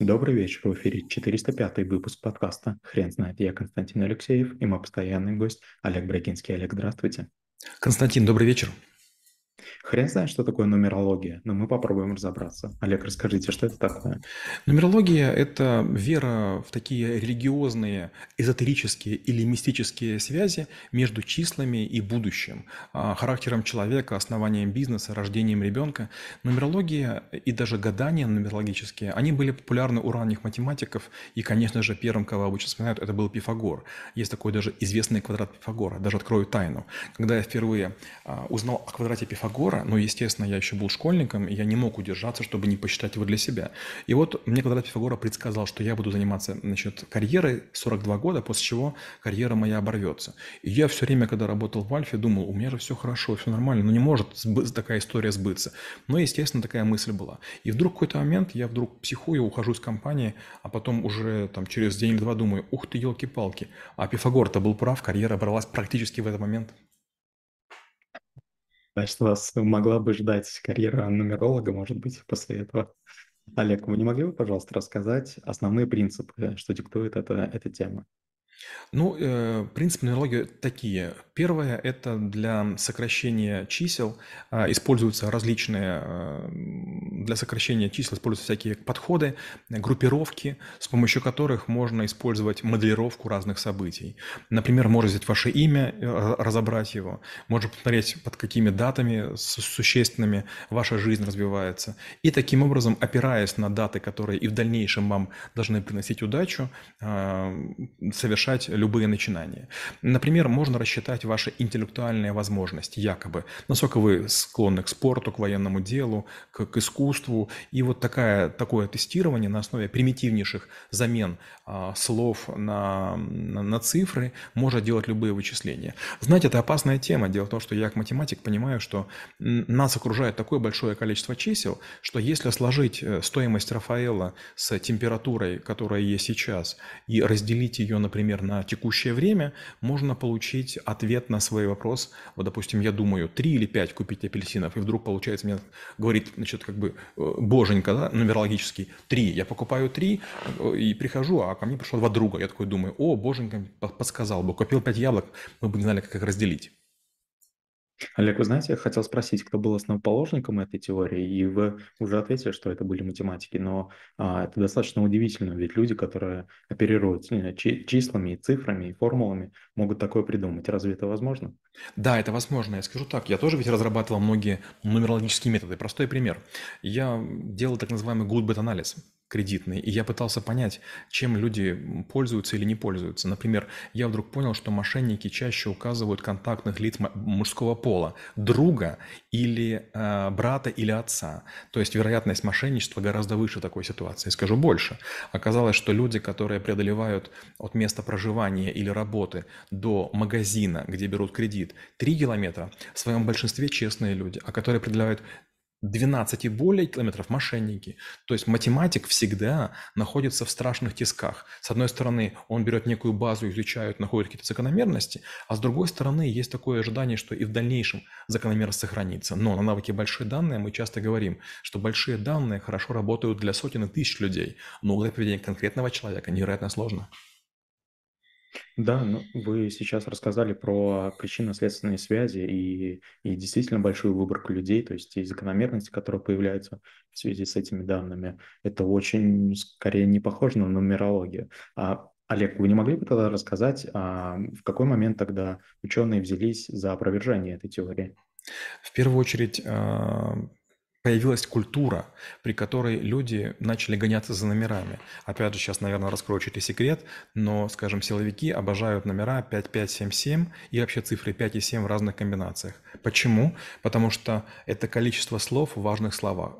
Добрый вечер, в эфире 405 выпуск подкаста «Хрен знает». Я Константин Алексеев и мой постоянный гость Олег Брагинский. Олег, здравствуйте. Константин, добрый вечер. Хрен знает, что такое нумерология, но мы попробуем разобраться. Олег, расскажите, что это такое? Нумерология – это вера в такие религиозные, эзотерические или мистические связи между числами и будущим, а, характером человека, основанием бизнеса, рождением ребенка. Нумерология и даже гадания нумерологические, они были популярны у ранних математиков, и, конечно же, первым, кого обычно вспоминают, это был Пифагор. Есть такой даже известный квадрат Пифагора, даже открою тайну. Когда я впервые а, узнал о квадрате Пифагора, Пифагора, но, естественно, я еще был школьником, и я не мог удержаться, чтобы не посчитать его для себя. И вот мне когда Пифагора предсказал, что я буду заниматься значит, карьерой 42 года, после чего карьера моя оборвется. И я все время, когда работал в Альфе, думал, у меня же все хорошо, все нормально, но не может такая история сбыться. Но, естественно, такая мысль была. И вдруг в какой-то момент я вдруг психую, ухожу из компании, а потом уже там через день или два думаю, ух ты, елки-палки, а Пифагор-то был прав, карьера оборвалась практически в этот момент. Значит, вас могла бы ждать карьера нумеролога, может быть, после этого. Олег, вы не могли бы, пожалуйста, рассказать основные принципы, что диктует эта, эта тема? Ну, э, принципы нумерологии такие. Первое– это для сокращения чисел а, используются различные, а, для сокращения чисел используются всякие подходы, группировки, с помощью которых можно использовать моделировку разных событий. Например, можно взять ваше имя, э, разобрать его, можно посмотреть, под какими датами существенными ваша жизнь развивается. И таким образом, опираясь на даты, которые и в дальнейшем вам должны приносить удачу, а, совершать любые начинания. Например, можно рассчитать ваши интеллектуальные возможности, якобы, насколько вы склонны к спорту, к военному делу, к, к искусству. И вот такая, такое тестирование на основе примитивнейших замен а, слов на, на, на цифры может делать любые вычисления. Знаете, это опасная тема. Дело в том, что я как математик понимаю, что нас окружает такое большое количество чисел, что если сложить э, стоимость Рафаэла с температурой, которая есть сейчас, и разделить ее, например, на текущее время, можно получить ответ на свой вопрос. Вот, допустим, я думаю, 3 или 5 купить апельсинов, и вдруг получается, мне говорит, значит, как бы э, боженька, да, нумерологический, 3. Я покупаю 3 э, и прихожу, а ко мне пришло два друга. Я такой думаю, о, боженька подсказал бы, купил 5 яблок, мы бы не знали, как их разделить. Олег, вы знаете, я хотел спросить, кто был основоположником этой теории, и вы уже ответили, что это были математики, но а, это достаточно удивительно, ведь люди, которые оперируют э, числами, и цифрами и формулами, могут такое придумать. Разве это возможно? Да, это возможно. Я скажу так, я тоже ведь разрабатывал многие нумерологические методы. Простой пример. Я делал так называемый good bet анализ кредитный, и я пытался понять, чем люди пользуются или не пользуются. Например, я вдруг понял, что мошенники чаще указывают контактных лиц мужского пола, друга или э, брата или отца. То есть вероятность мошенничества гораздо выше такой ситуации. Скажу больше. Оказалось, что люди, которые преодолевают от места проживания или работы до магазина, где берут кредит, 3 километра, в своем большинстве честные люди, а которые преодолевают 12 и более километров мошенники. То есть математик всегда находится в страшных тисках. С одной стороны, он берет некую базу, изучает, находит какие-то закономерности, а с другой стороны, есть такое ожидание, что и в дальнейшем закономерность сохранится. Но на навыке большие данные мы часто говорим, что большие данные хорошо работают для сотен и тысяч людей, но для поведения конкретного человека невероятно сложно. Да, ну, вы сейчас рассказали про причинно-следственные связи и, и действительно большую выборку людей, то есть и закономерности, которые появляются в связи с этими данными. Это очень, скорее, не похоже на нумерологию. А, Олег, вы не могли бы тогда рассказать, а, в какой момент тогда ученые взялись за опровержение этой теории? В первую очередь, а, появилась культура, при которой люди начали гоняться за номерами. Опять же, сейчас, наверное, раскрою ли секрет, но, скажем, силовики обожают номера 5577 и вообще цифры 5 и 7 в разных комбинациях. Почему? Потому что это количество слов в важных словах,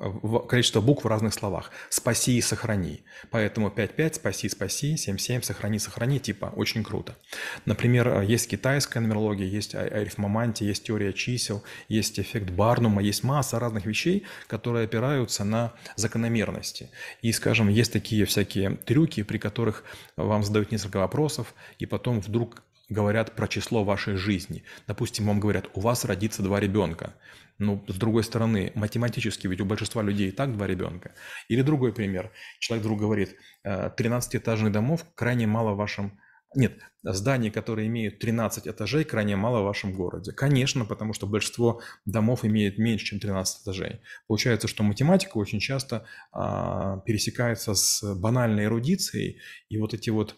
количество букв в разных словах. Спаси и сохрани. Поэтому 5-5, спаси, спаси, 7-7, сохрани, сохрани, типа, очень круто. Например, есть китайская нумерология, есть а, арифмомантия, есть теория чисел, есть эффект Барнума, есть масса разных вещей, которые опираются на закономерности. И, скажем, есть такие всякие трюки, при которых вам задают несколько вопросов, и потом вдруг говорят про число вашей жизни. Допустим, вам говорят, у вас родится два ребенка. Ну, с другой стороны, математически ведь у большинства людей и так два ребенка. Или другой пример. Человек вдруг говорит, 13-этажных домов крайне мало в вашем нет, зданий, которые имеют 13 этажей, крайне мало в вашем городе. Конечно, потому что большинство домов имеет меньше, чем 13 этажей. Получается, что математика очень часто а, пересекается с банальной эрудицией, и вот эти вот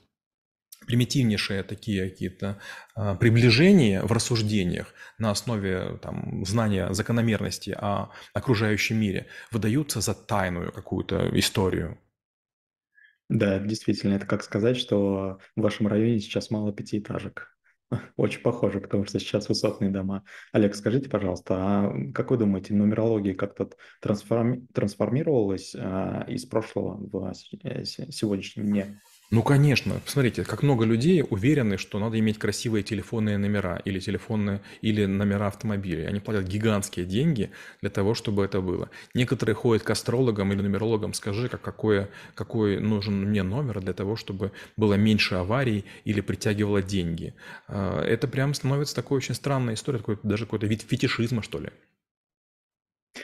примитивнейшие такие какие-то а, приближения в рассуждениях на основе там, знания закономерности о окружающем мире выдаются за тайную какую-то историю. Да, действительно, это как сказать, что в вашем районе сейчас мало пятиэтажек. Очень похоже, потому что сейчас высотные дома. Олег, скажите, пожалуйста, а как вы думаете, нумерология как-то трансформи- трансформировалась а, из прошлого в э, сегодняшний день? Ну, конечно. Посмотрите, как много людей уверены, что надо иметь красивые телефонные номера или телефонные, или номера автомобилей. Они платят гигантские деньги для того, чтобы это было. Некоторые ходят к астрологам или нумерологам, скажи, как какое, какой нужен мне номер для того, чтобы было меньше аварий или притягивало деньги. А, это прям становится такой очень странной историей, такой, даже какой-то вид фетишизма, что ли.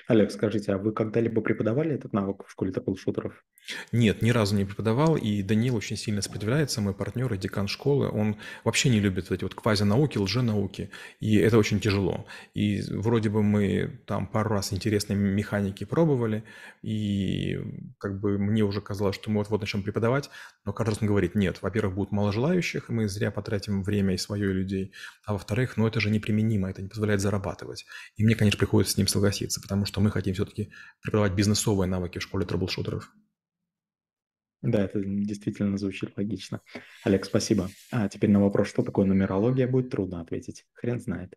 Олег, скажите, а вы когда-либо преподавали этот навык в школе таблшутеров? Нет, ни разу не преподавал, и Данил очень сильно сопротивляется, мой партнер и декан школы, он вообще не любит эти вот квазинауки, лженауки, и это очень тяжело. И вроде бы мы там пару раз интересные механики пробовали, и как бы мне уже казалось, что мы вот-вот начнем преподавать, но каждый раз он говорит, нет, во-первых, будет мало желающих, мы зря потратим время и свое, и людей, а во-вторых, ну это же неприменимо, это не позволяет зарабатывать. И мне, конечно, приходится с ним согласиться, потому что мы хотим все-таки преподавать бизнесовые навыки в школе трэблшутеров. Да, это действительно звучит логично. Олег, спасибо. А теперь на вопрос, что такое нумерология, будет трудно ответить. Хрен знает.